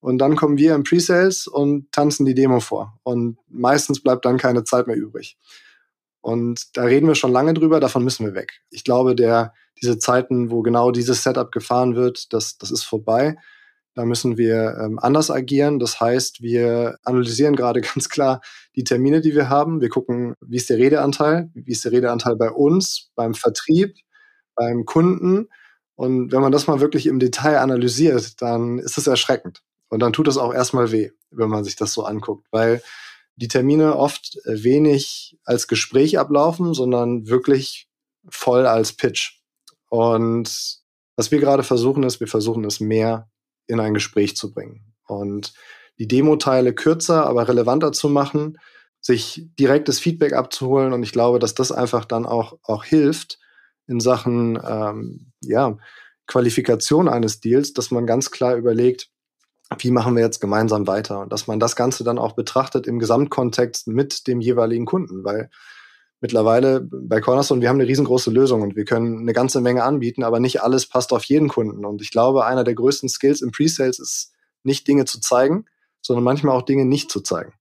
Und dann kommen wir im Pre-Sales und tanzen die Demo vor. Und meistens bleibt dann keine Zeit mehr übrig. Und da reden wir schon lange drüber, davon müssen wir weg. Ich glaube, der, diese Zeiten, wo genau dieses Setup gefahren wird, das, das ist vorbei. Da müssen wir ähm, anders agieren. Das heißt, wir analysieren gerade ganz klar die Termine, die wir haben. Wir gucken, wie ist der Redeanteil, wie ist der Redeanteil bei uns, beim Vertrieb, beim Kunden. Und wenn man das mal wirklich im Detail analysiert, dann ist es erschreckend. Und dann tut es auch erstmal weh, wenn man sich das so anguckt, weil die Termine oft wenig als Gespräch ablaufen, sondern wirklich voll als Pitch. Und was wir gerade versuchen, ist, wir versuchen es mehr in ein Gespräch zu bringen. Und die Demo-Teile kürzer, aber relevanter zu machen, sich direktes Feedback abzuholen. Und ich glaube, dass das einfach dann auch, auch hilft in Sachen ähm, ja, Qualifikation eines Deals, dass man ganz klar überlegt, wie machen wir jetzt gemeinsam weiter und dass man das Ganze dann auch betrachtet im Gesamtkontext mit dem jeweiligen Kunden, weil mittlerweile bei Cornerstone, wir haben eine riesengroße Lösung und wir können eine ganze Menge anbieten, aber nicht alles passt auf jeden Kunden. Und ich glaube, einer der größten Skills im Pre-Sales ist nicht Dinge zu zeigen, sondern manchmal auch Dinge nicht zu zeigen.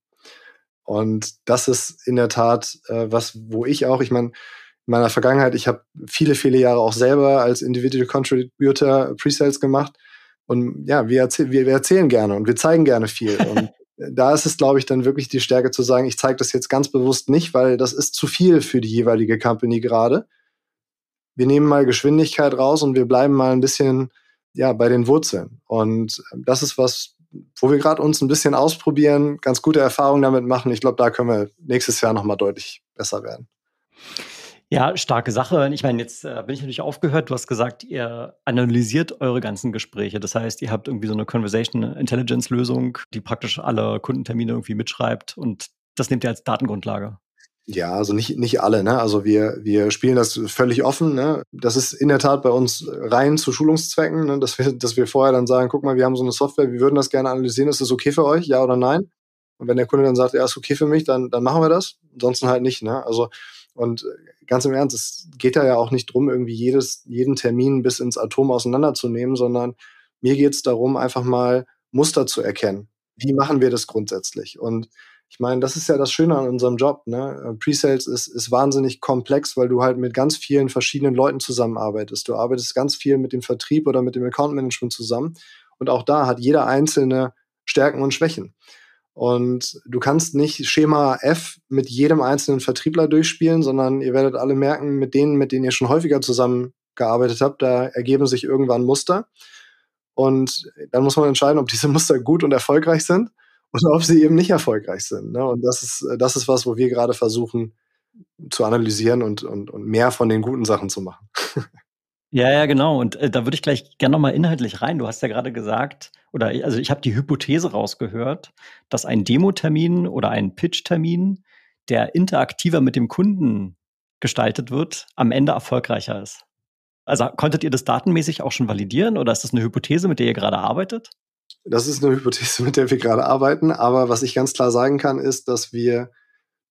Und das ist in der Tat äh, was, wo ich auch, ich meine, in meiner Vergangenheit, ich habe viele, viele Jahre auch selber als Individual Contributor Pre-Sales gemacht. Und ja, wir, erzähl wir, wir erzählen gerne und wir zeigen gerne viel. Und da ist es, glaube ich, dann wirklich die Stärke zu sagen, ich zeige das jetzt ganz bewusst nicht, weil das ist zu viel für die jeweilige Company gerade. Wir nehmen mal Geschwindigkeit raus und wir bleiben mal ein bisschen ja bei den Wurzeln. Und ähm, das ist was, wo wir gerade uns ein bisschen ausprobieren, ganz gute Erfahrungen damit machen. Ich glaube, da können wir nächstes Jahr nochmal deutlich besser werden. Ja, starke Sache. Ich meine, jetzt äh, bin ich natürlich aufgehört. Du hast gesagt, ihr analysiert eure ganzen Gespräche. Das heißt, ihr habt irgendwie so eine Conversation Intelligence Lösung, die praktisch alle Kundentermine irgendwie mitschreibt und das nehmt ihr als Datengrundlage. Ja, also nicht, nicht alle, ne? Also wir, wir spielen das völlig offen, ne? Das ist in der Tat bei uns rein zu Schulungszwecken, ne? dass, wir, dass wir vorher dann sagen, guck mal, wir haben so eine Software, wir würden das gerne analysieren, ist das okay für euch, ja oder nein? Und wenn der Kunde dann sagt, ja, ist okay für mich, dann, dann machen wir das. Ansonsten halt nicht, ne? Also, und ganz im Ernst, es geht da ja auch nicht drum, irgendwie jedes, jeden Termin bis ins Atom auseinanderzunehmen, sondern mir geht's darum, einfach mal Muster zu erkennen. Wie machen wir das grundsätzlich? Und ich meine, das ist ja das Schöne an unserem Job. Ne? Äh, Pre-Sales ist, ist wahnsinnig komplex, weil du halt mit ganz vielen verschiedenen Leuten zusammenarbeitest. Du arbeitest ganz viel mit dem Vertrieb oder mit dem Account Management zusammen. Und auch da hat jeder einzelne Stärken und Schwächen. Und du kannst nicht Schema F mit jedem einzelnen Vertriebler durchspielen, sondern ihr werdet alle merken, mit denen, mit denen ihr schon häufiger zusammengearbeitet habt, da ergeben sich irgendwann Muster. Und dann muss man entscheiden, ob diese Muster gut und erfolgreich sind und ob sie eben nicht erfolgreich sind. Ne? Und das ist, das ist was, wo wir gerade versuchen zu analysieren und, und, und mehr von den guten Sachen zu machen. Ja, ja, genau. Und äh, da würde ich gleich gerne nochmal inhaltlich rein. Du hast ja gerade gesagt, oder also ich habe die Hypothese rausgehört, dass ein Demo-Termin oder ein Pitch-Termin, der interaktiver mit dem Kunden gestaltet wird, am Ende erfolgreicher ist. Also konntet ihr das datenmäßig auch schon validieren oder ist das eine Hypothese, mit der ihr gerade arbeitet? Das ist eine Hypothese, mit der wir gerade arbeiten. Aber was ich ganz klar sagen kann, ist, dass wir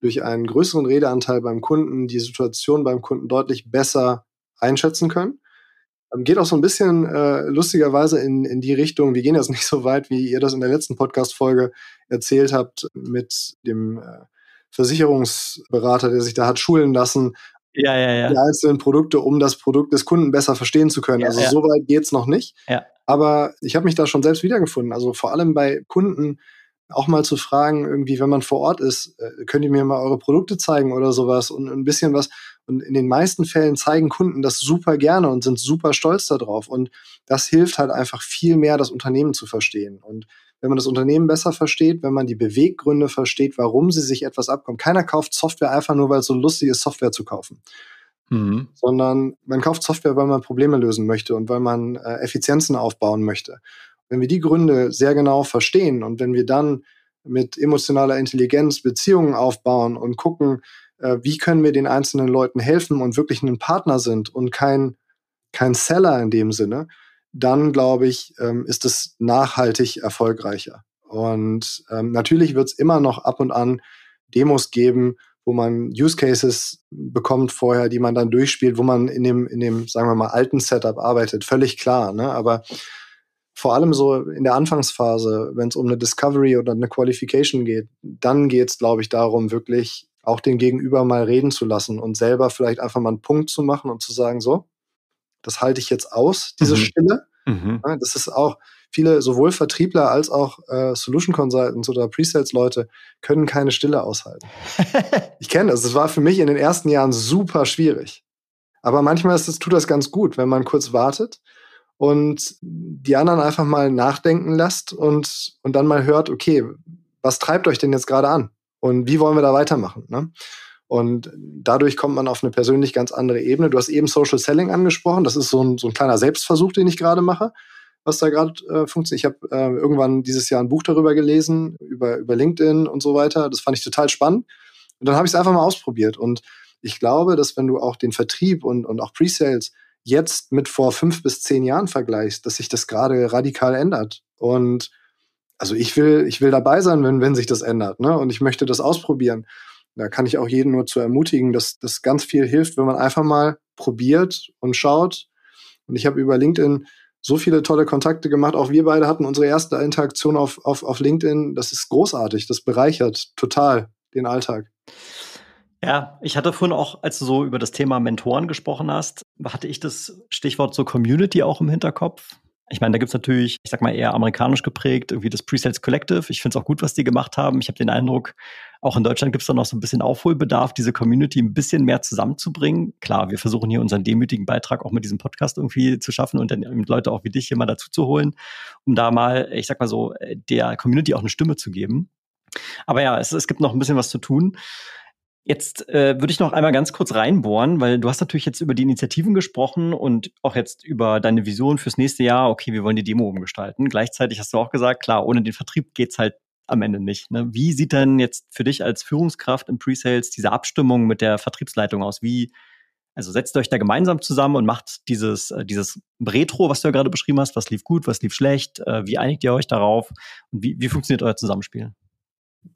durch einen größeren Redeanteil beim Kunden die Situation beim Kunden deutlich besser einschätzen können. Ähm, geht auch so ein bisschen äh, lustigerweise in, in die Richtung, wir gehen jetzt nicht so weit, wie ihr das in der letzten Podcast-Folge erzählt habt, mit dem äh, Versicherungsberater, der sich da hat schulen lassen, ja, ja, ja. die einzelnen Produkte, um das Produkt des Kunden besser verstehen zu können. Also so weit geht's noch nicht. Aber ich habe mich da schon selbst wiedergefunden. Also vor allem bei Kunden auch mal zu fragen, irgendwie, wenn man vor Ort ist, äh, könnt ihr mir mal eure Produkte zeigen oder sowas und ein bisschen was. Und in den meisten Fällen zeigen Kunden das super gerne und sind super stolz darauf. Und das hilft halt einfach viel mehr, das Unternehmen zu verstehen. Und wenn man das Unternehmen besser versteht, wenn man die Beweggründe versteht, warum sie sich etwas abkommen. Keiner kauft Software einfach nur, weil es so lustig ist, Software zu kaufen. Mhm. Sondern man kauft Software, weil man Probleme lösen möchte und weil man äh, Effizienzen aufbauen möchte. Wenn wir die Gründe sehr genau verstehen und wenn wir dann mit emotionaler Intelligenz Beziehungen aufbauen und gucken, äh, wie können wir den einzelnen Leuten helfen und wirklich ein Partner sind und kein, kein Seller in dem Sinne, dann glaube ich, ähm, ist es nachhaltig erfolgreicher. Und ähm, natürlich wird es immer noch ab und an Demos geben, wo man Use Cases bekommt vorher, die man dann durchspielt, wo man in dem, in dem, sagen wir mal, alten Setup arbeitet. Völlig klar. Ne? Aber vor allem so in der Anfangsphase, wenn es um eine Discovery oder eine Qualification geht, dann geht es, glaube ich, darum, wirklich auch den Gegenüber mal reden zu lassen und selber vielleicht einfach mal einen Punkt zu machen und zu sagen, so, das halte ich jetzt aus, diese mhm. Stille. Mhm. Ja, das ist auch, viele, sowohl Vertriebler als auch äh, Solution Consultants oder Presales-Leute können keine Stille aushalten. ich kenne das. Es war für mich in den ersten Jahren super schwierig. Aber manchmal ist es, tut das ganz gut, wenn man kurz wartet und die anderen einfach mal nachdenken lässt und, und dann mal hört, okay, was treibt euch denn jetzt gerade an? Und wie wollen wir da weitermachen? Ne? Und dadurch kommt man auf eine persönlich ganz andere Ebene. Du hast eben Social Selling angesprochen. Das ist so ein, so ein kleiner Selbstversuch, den ich gerade mache, was da gerade äh, funktioniert. Ich habe äh, irgendwann dieses Jahr ein Buch darüber gelesen, über, über LinkedIn und so weiter. Das fand ich total spannend. Und dann habe ich es einfach mal ausprobiert. Und ich glaube, dass wenn du auch den Vertrieb und, und auch Pre-Sales jetzt mit vor fünf bis zehn Jahren vergleichst, dass sich das gerade radikal ändert. Und also ich will, ich will dabei sein, wenn, wenn sich das ändert, ne? Und ich möchte das ausprobieren. Da kann ich auch jeden nur zu ermutigen, dass das ganz viel hilft, wenn man einfach mal probiert und schaut. Und ich habe über LinkedIn so viele tolle Kontakte gemacht. Auch wir beide hatten unsere erste Interaktion auf, auf, auf LinkedIn. Das ist großartig. Das bereichert total den Alltag. Ja, ich hatte vorhin auch, als du so über das Thema Mentoren gesprochen hast, hatte ich das Stichwort so Community auch im Hinterkopf. Ich meine, da gibt's natürlich, ich sag mal, eher amerikanisch geprägt, irgendwie das Presales Collective. Ich finde es auch gut, was die gemacht haben. Ich habe den Eindruck, auch in Deutschland gibt's da noch so ein bisschen Aufholbedarf, diese Community ein bisschen mehr zusammenzubringen. Klar, wir versuchen hier unseren demütigen Beitrag auch mit diesem Podcast irgendwie zu schaffen und dann Leute auch wie dich hier mal dazu zu holen, um da mal, ich sag mal so, der Community auch eine Stimme zu geben. Aber ja, es, es gibt noch ein bisschen was zu tun. Jetzt äh, würde ich noch einmal ganz kurz reinbohren, weil du hast natürlich jetzt über die Initiativen gesprochen und auch jetzt über deine Vision fürs nächste Jahr. Okay, wir wollen die Demo umgestalten. Gleichzeitig hast du auch gesagt, klar, ohne den Vertrieb geht's halt am Ende nicht. Ne? Wie sieht denn jetzt für dich als Führungskraft im Pre-Sales diese Abstimmung mit der Vertriebsleitung aus? Wie, also setzt euch da gemeinsam zusammen und macht dieses, äh, dieses Retro, was du ja gerade beschrieben hast, was lief gut, was lief schlecht, äh, wie einigt ihr euch darauf und wie, wie funktioniert euer Zusammenspiel?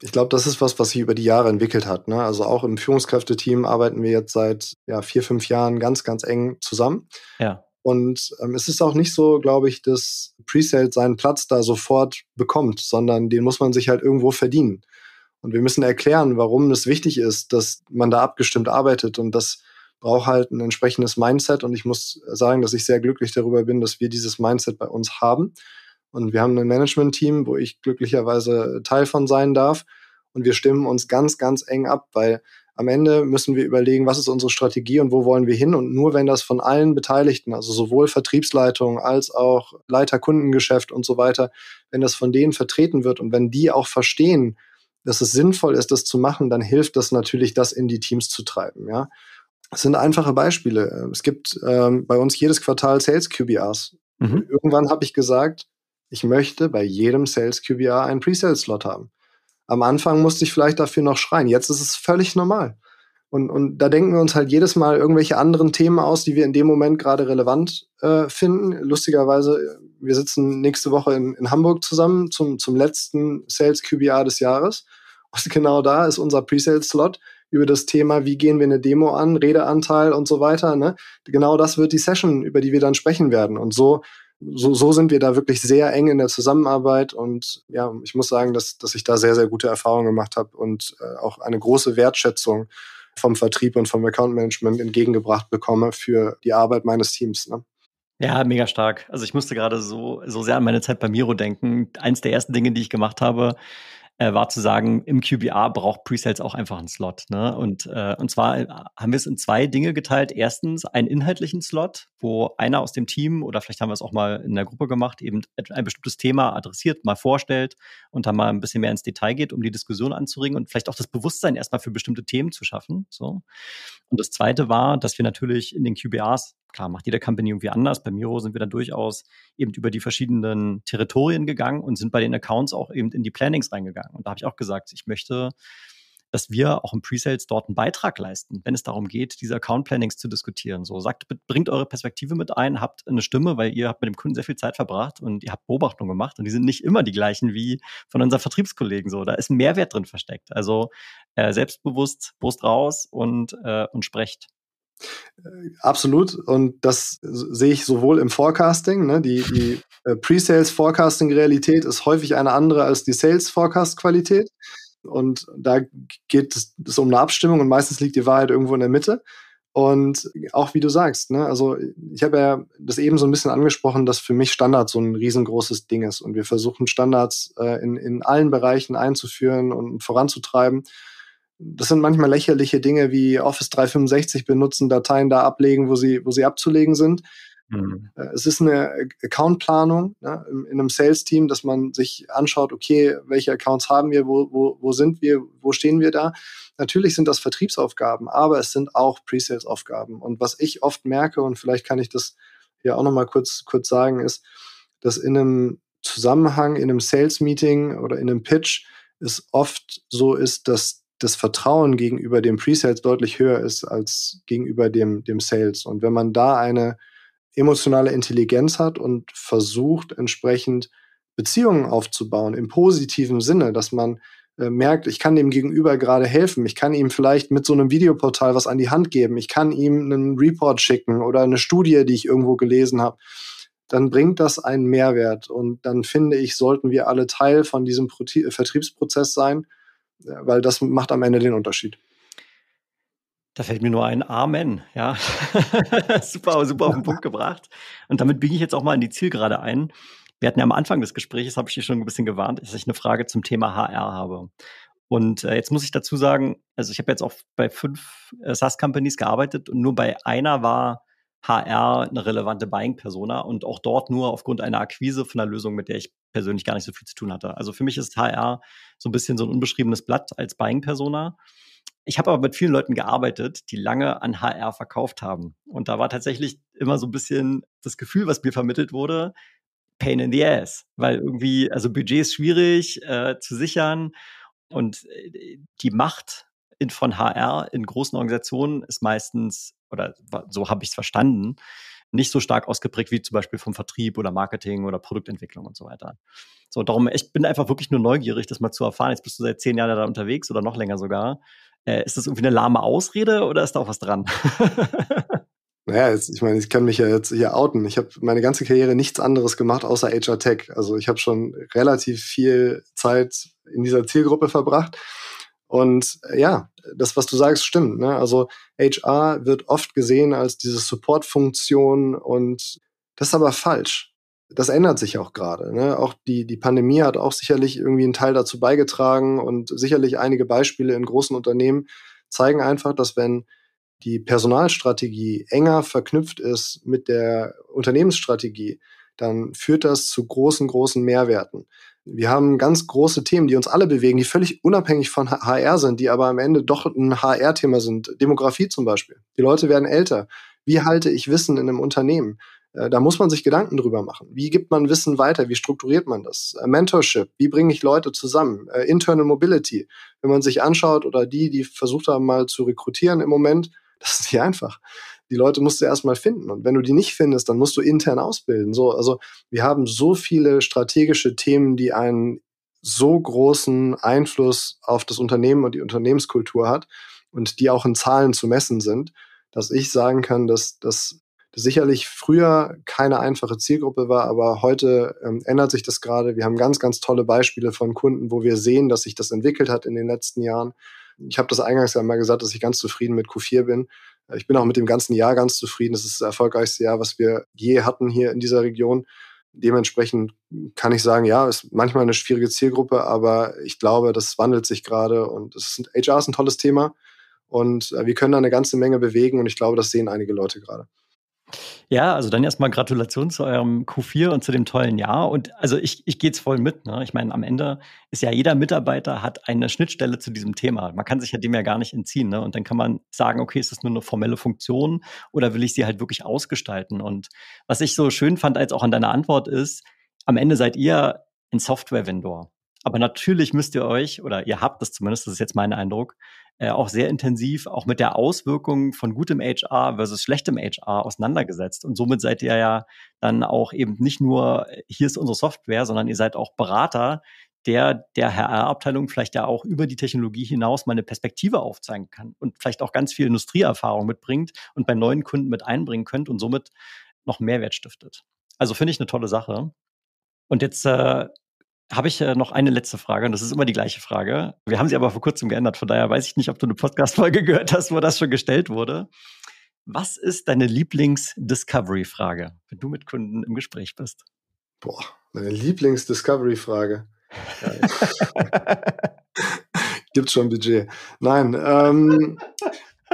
Ich glaube, das ist was, was sich über die Jahre entwickelt hat. Ne? Also auch im Führungskräfteteam arbeiten wir jetzt seit ja, vier, fünf Jahren ganz, ganz eng zusammen. Ja. Und ähm, es ist auch nicht so, glaube ich, dass Presale seinen Platz da sofort bekommt, sondern den muss man sich halt irgendwo verdienen. Und wir müssen erklären, warum es wichtig ist, dass man da abgestimmt arbeitet. Und das braucht halt ein entsprechendes Mindset. Und ich muss sagen, dass ich sehr glücklich darüber bin, dass wir dieses Mindset bei uns haben. Und wir haben ein Management-Team, wo ich glücklicherweise Teil von sein darf. Und wir stimmen uns ganz, ganz eng ab, weil am Ende müssen wir überlegen, was ist unsere Strategie und wo wollen wir hin. Und nur wenn das von allen Beteiligten, also sowohl Vertriebsleitung als auch Leiter Kundengeschäft und so weiter, wenn das von denen vertreten wird und wenn die auch verstehen, dass es sinnvoll ist, das zu machen, dann hilft das natürlich, das in die Teams zu treiben. Ja, es sind einfache Beispiele. Es gibt ähm, bei uns jedes Quartal Sales QBRs. Mhm. Irgendwann habe ich gesagt, ich möchte bei jedem Sales QBR einen Pre-Sales-Slot haben. Am Anfang musste ich vielleicht dafür noch schreien. Jetzt ist es völlig normal. Und, und da denken wir uns halt jedes Mal irgendwelche anderen Themen aus, die wir in dem Moment gerade relevant äh, finden. Lustigerweise, wir sitzen nächste Woche in, in Hamburg zusammen zum, zum letzten Sales QBR des Jahres. Und genau da ist unser Pre-Sales-Slot über das Thema, wie gehen wir eine Demo an, Redeanteil und so weiter. Ne? Genau das wird die Session, über die wir dann sprechen werden. Und so so, so sind wir da wirklich sehr eng in der Zusammenarbeit und ja, ich muss sagen, dass, dass ich da sehr, sehr gute Erfahrungen gemacht habe und äh, auch eine große Wertschätzung vom Vertrieb und vom Account Management entgegengebracht bekomme für die Arbeit meines Teams. Ne? Ja, mega stark. Also ich musste gerade so, so sehr an meine Zeit bei Miro denken. Eins der ersten Dinge, die ich gemacht habe, äh, war zu sagen, im QBA braucht Presales auch einfach einen Slot. Ne? Und, äh, und zwar äh, haben wir es in zwei Dinge geteilt. Erstens einen inhaltlichen Slot, wo einer aus dem Team oder vielleicht haben wir es auch mal in der Gruppe gemacht, eben ein bestimmtes Thema adressiert, mal vorstellt und dann mal ein bisschen mehr ins Detail geht, um die Diskussion anzuregen und vielleicht auch das Bewusstsein erstmal für bestimmte Themen zu schaffen. So. Und das zweite war, dass wir natürlich in den QBAs klar, macht jede Company irgendwie anders. Bei Miro sind wir dann durchaus eben über die verschiedenen Territorien gegangen und sind bei den Accounts auch eben in die Plannings reingegangen. Und da habe ich auch gesagt, ich möchte, dass wir auch im Presales dort einen Beitrag leisten, wenn es darum geht, diese Account Plannings zu diskutieren. So sagt, bringt eure Perspektive mit ein, habt eine Stimme, weil ihr habt mit dem Kunden sehr viel Zeit verbracht und ihr habt Beobachtungen gemacht und die sind nicht immer die gleichen wie von unseren Vertriebskollegen. So, da ist ein Mehrwert drin versteckt. Also äh, selbstbewusst, Brust raus und äh, und sprecht. Absolut. Und das sehe ich sowohl im Forecasting. Ne? Die, die äh, Pre-Sales-Forecasting-Realität ist häufig eine andere als die Sales-Forecast-Qualität. Und da geht es um eine Abstimmung und meistens liegt die Wahrheit irgendwo in der Mitte. Und auch wie du sagst, ne, also ich habe ja das eben so ein bisschen angesprochen, dass für mich Standard so ein riesengroßes Ding ist. Und wir versuchen Standards äh, in, in allen Bereichen einzuführen und voranzutreiben das sind manchmal lächerliche Dinge wie Office 365 benutzen, Dateien da ablegen, wo sie, wo sie abzulegen sind. Mhm. Äh, es ist eine Accountplanung ne, in einem Sales-Team, dass man sich anschaut, okay, welche Accounts haben wir, wo, wo, wo sind wir, wo stehen wir da. Natürlich sind das Vertriebsaufgaben, aber es sind auch Pre-Sales-Aufgaben. Und was ich oft merke, und vielleicht kann ich das hier auch nochmal kurz, kurz sagen, ist, dass in einem Zusammenhang, in einem Sales-Meeting oder in einem Pitch es oft so ist, dass das Vertrauen gegenüber dem Pre-Sales deutlich höher ist als gegenüber dem, dem Sales. Und wenn man da eine emotionale Intelligenz hat und versucht, entsprechend Beziehungen aufzubauen im positiven Sinne, dass man äh, merkt, ich kann dem Gegenüber gerade helfen, ich kann ihm vielleicht mit so einem Videoportal was an die Hand geben, ich kann ihm einen Report schicken oder eine Studie, die ich irgendwo gelesen habe, dann bringt das einen Mehrwert. Und dann finde ich, sollten wir alle Teil von diesem Pro Vertriebsprozess sein, weil das macht am Ende den Unterschied. Da fällt mir nur ein Amen, ja. super, super auf den Punkt gebracht. Und damit biege ich jetzt auch mal in die Zielgerade ein. Wir hatten ja am Anfang des Gesprächs, habe ich dir schon ein bisschen gewarnt, dass ich eine Frage zum Thema HR habe. Und äh, jetzt muss ich dazu sagen, also ich habe jetzt auch bei fünf äh, SaaS-Companies gearbeitet und nur bei einer war HR eine relevante Buying-Persona und auch dort nur aufgrund einer Akquise von einer Lösung, mit der ich persönlich gar nicht so viel zu tun hatte. Also für mich ist HR so ein bisschen so ein unbeschriebenes Blatt als Buying-Persona. Ich habe aber mit vielen Leuten gearbeitet, die lange an HR verkauft haben. Und da war tatsächlich immer so ein bisschen das Gefühl, was mir vermittelt wurde, Pain in the Ass, weil irgendwie, also Budget ist schwierig äh, zu sichern und äh, die Macht in, von HR in großen Organisationen ist meistens, oder so habe ich es verstanden, nicht so stark ausgeprägt wie zum Beispiel vom Vertrieb oder Marketing oder Produktentwicklung und so weiter. So, darum, ich bin einfach wirklich nur neugierig, das mal zu erfahren. Jetzt bist du seit zehn Jahren da unterwegs oder noch länger sogar. Äh, ist das irgendwie eine lahme Ausrede oder ist da auch was dran? Naja, jetzt, ich meine, ich kann mich ja jetzt hier outen. Ich habe meine ganze Karriere nichts anderes gemacht außer HR Tech. Also ich habe schon relativ viel Zeit in dieser Zielgruppe verbracht. Und äh, ja, das, was du sagst, stimmt. Ne? Also HR wird oft gesehen als diese Support-Funktion und das ist aber falsch. Das ändert sich auch gerade. Ne? Auch die, die Pandemie hat auch sicherlich irgendwie einen Teil dazu beigetragen und sicherlich einige Beispiele in großen Unternehmen zeigen einfach, dass wenn die Personalstrategie enger verknüpft ist mit der Unternehmensstrategie, dann führt das zu großen, großen Mehrwerten. Wir haben ganz große Themen, die uns alle bewegen, die völlig unabhängig von HR sind, die aber am Ende doch ein HR-Thema sind. Demografie zum Beispiel. Die Leute werden älter. Wie halte ich Wissen in einem Unternehmen? Äh, da muss man sich Gedanken drüber machen. Wie gibt man Wissen weiter? Wie strukturiert man das? Äh, Mentorship. Wie bringe ich Leute zusammen? Äh, internal Mobility. Wenn man sich anschaut oder die, die versucht haben, mal zu rekrutieren im Moment, das ist nicht einfach. Die Leute musst du erstmal finden. Und wenn du die nicht findest, dann musst du intern ausbilden. So, also wir haben so viele strategische Themen, die einen so großen Einfluss auf das Unternehmen und die Unternehmenskultur hat und die auch in Zahlen zu messen sind, dass ich sagen kann, dass das sicherlich früher keine einfache Zielgruppe war, aber heute ähm, ändert sich das gerade. Wir haben ganz, ganz tolle Beispiele von Kunden, wo wir sehen, dass sich das entwickelt hat in den letzten Jahren. Ich habe das eingangs ja mal gesagt, dass ich ganz zufrieden mit Q4 bin. Ich bin auch mit dem ganzen Jahr ganz zufrieden. Das ist das erfolgreichste Jahr, was wir je hatten hier in dieser Region. Dementsprechend kann ich sagen, ja, ist manchmal eine schwierige Zielgruppe, aber ich glaube, das wandelt sich gerade und ist, HR ist ein tolles Thema und äh, wir können da eine ganze Menge bewegen und ich glaube, das sehen einige Leute gerade. Ja, also dann erstmal Gratulation zu eurem Q4 und zu dem tollen Jahr. Und also ich, ich gehe jetzt voll mit. Ne? Ich meine, am Ende ist ja jeder Mitarbeiter hat eine Schnittstelle zu diesem Thema. Man kann sich ja dem ja gar nicht entziehen. Ne? Und dann kann man sagen, okay, ist das nur eine formelle Funktion oder will ich sie halt wirklich ausgestalten? Und was ich so schön fand als auch an deiner Antwort ist, am Ende seid ihr ein Software-Vendor. Aber natürlich müsst ihr euch, oder ihr habt das zumindest, das ist jetzt mein Eindruck, äh, auch sehr intensiv auch mit der Auswirkung von gutem HR versus schlechtem HR auseinandergesetzt. Und somit seid ihr ja dann auch eben nicht nur, äh, hier ist unsere Software, sondern ihr seid auch Berater, der der HR-Abteilung vielleicht ja auch über die Technologie hinaus mal eine Perspektive aufzeigen kann und vielleicht auch ganz viel Industrieerfahrung mitbringt und bei neuen Kunden mit einbringen könnt und somit noch Mehrwert stiftet. Also finde ich eine tolle Sache. Und jetzt äh, habe ich äh, noch eine letzte Frage und das ist immer die gleiche Frage. Wir haben sie aber vor kurzem geändert, von daher weiß ich nicht, ob du eine Podcast-Folge gehört hast, wo das schon gestellt wurde. Was ist deine Lieblings-Discovery-Frage, wenn du mit Kunden im Gespräch bist? Boah, meine Lieblings-Discovery-Frage. Gibt schon Budget. Nein, ähm,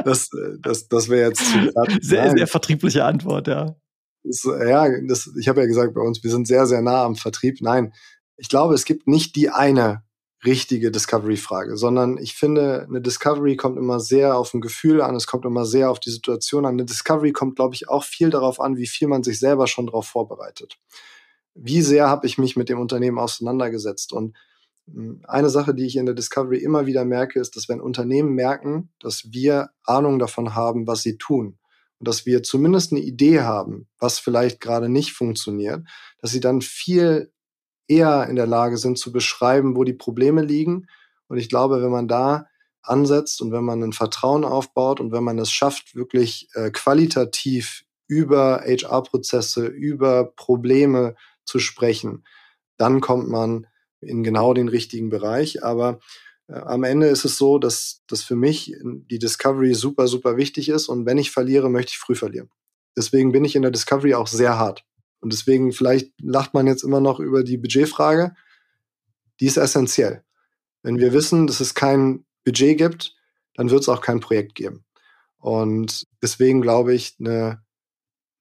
das, das, das wäre jetzt zu Sehr, sehr vertriebliche Antwort, ja. Das, ja, das, ich habe ja gesagt, bei uns, wir sind sehr, sehr nah am Vertrieb. Nein, ich glaube, es gibt nicht die eine richtige Discovery-Frage, sondern ich finde, eine Discovery kommt immer sehr auf ein Gefühl an, es kommt immer sehr auf die Situation an. Eine Discovery kommt, glaube ich, auch viel darauf an, wie viel man sich selber schon darauf vorbereitet. Wie sehr habe ich mich mit dem Unternehmen auseinandergesetzt? Und hm, eine Sache, die ich in der Discovery immer wieder merke, ist, dass wenn Unternehmen merken, dass wir Ahnung davon haben, was sie tun und dass wir zumindest eine Idee haben, was vielleicht gerade nicht funktioniert, dass sie dann viel eher in der Lage sind zu beschreiben, wo die Probleme liegen. Und ich glaube, wenn man da ansetzt und wenn man ein Vertrauen aufbaut und wenn man es schafft, wirklich äh, qualitativ über HR-Prozesse, über Probleme zu sprechen, dann kommt man in genau den richtigen Bereich. Aber äh, am Ende ist es so, dass, dass für mich die Discovery super, super wichtig ist. Und wenn ich verliere, möchte ich früh verlieren. Deswegen bin ich in der Discovery auch sehr hart. Und deswegen, vielleicht lacht man jetzt immer noch über die Budgetfrage. Die ist essentiell. Wenn wir wissen, dass es kein Budget gibt, dann wird es auch kein Projekt geben. Und deswegen glaube ich, eine,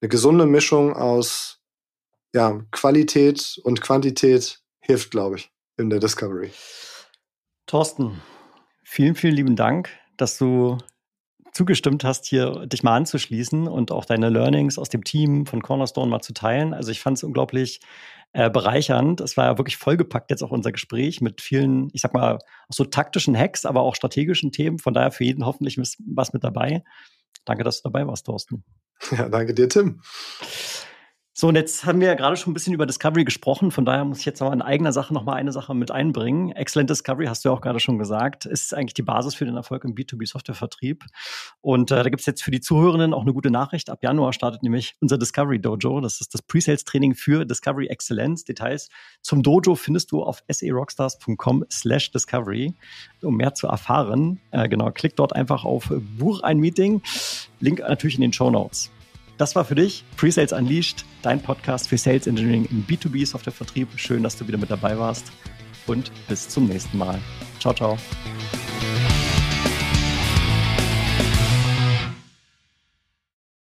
eine gesunde Mischung aus ja, Qualität und Quantität hilft, glaube ich, in der Discovery. Thorsten, vielen, vielen lieben Dank, dass du zugestimmt hast, hier dich mal anzuschließen und auch deine Learnings aus dem Team von Cornerstone mal zu teilen. Also ich fand es unglaublich äh, bereichernd. Es war ja wirklich vollgepackt jetzt auch unser Gespräch mit vielen, ich sag mal, auch so taktischen Hacks, aber auch strategischen Themen. Von daher für jeden hoffentlich was mit dabei. Danke, dass du dabei warst, Thorsten. Ja, danke dir, Tim. So, und jetzt haben wir ja gerade schon ein bisschen über Discovery gesprochen. Von daher muss ich jetzt aber in eigener Sache noch mal eine Sache mit einbringen. Excellent Discovery, hast du ja auch gerade schon gesagt, ist eigentlich die Basis für den Erfolg im B2B-Softwarevertrieb. Und äh, da gibt es jetzt für die Zuhörenden auch eine gute Nachricht. Ab Januar startet nämlich unser Discovery Dojo. Das ist das Pre-Sales-Training für Discovery Excellence. Details zum Dojo findest du auf serockstars.com slash discovery, um mehr zu erfahren. Äh, genau, klick dort einfach auf Buch ein Meeting. Link natürlich in den Show Notes. Das war für dich Pre-Sales Unleashed, dein Podcast für Sales Engineering im B2B Softwarevertrieb. Schön, dass du wieder mit dabei warst und bis zum nächsten Mal. Ciao, ciao.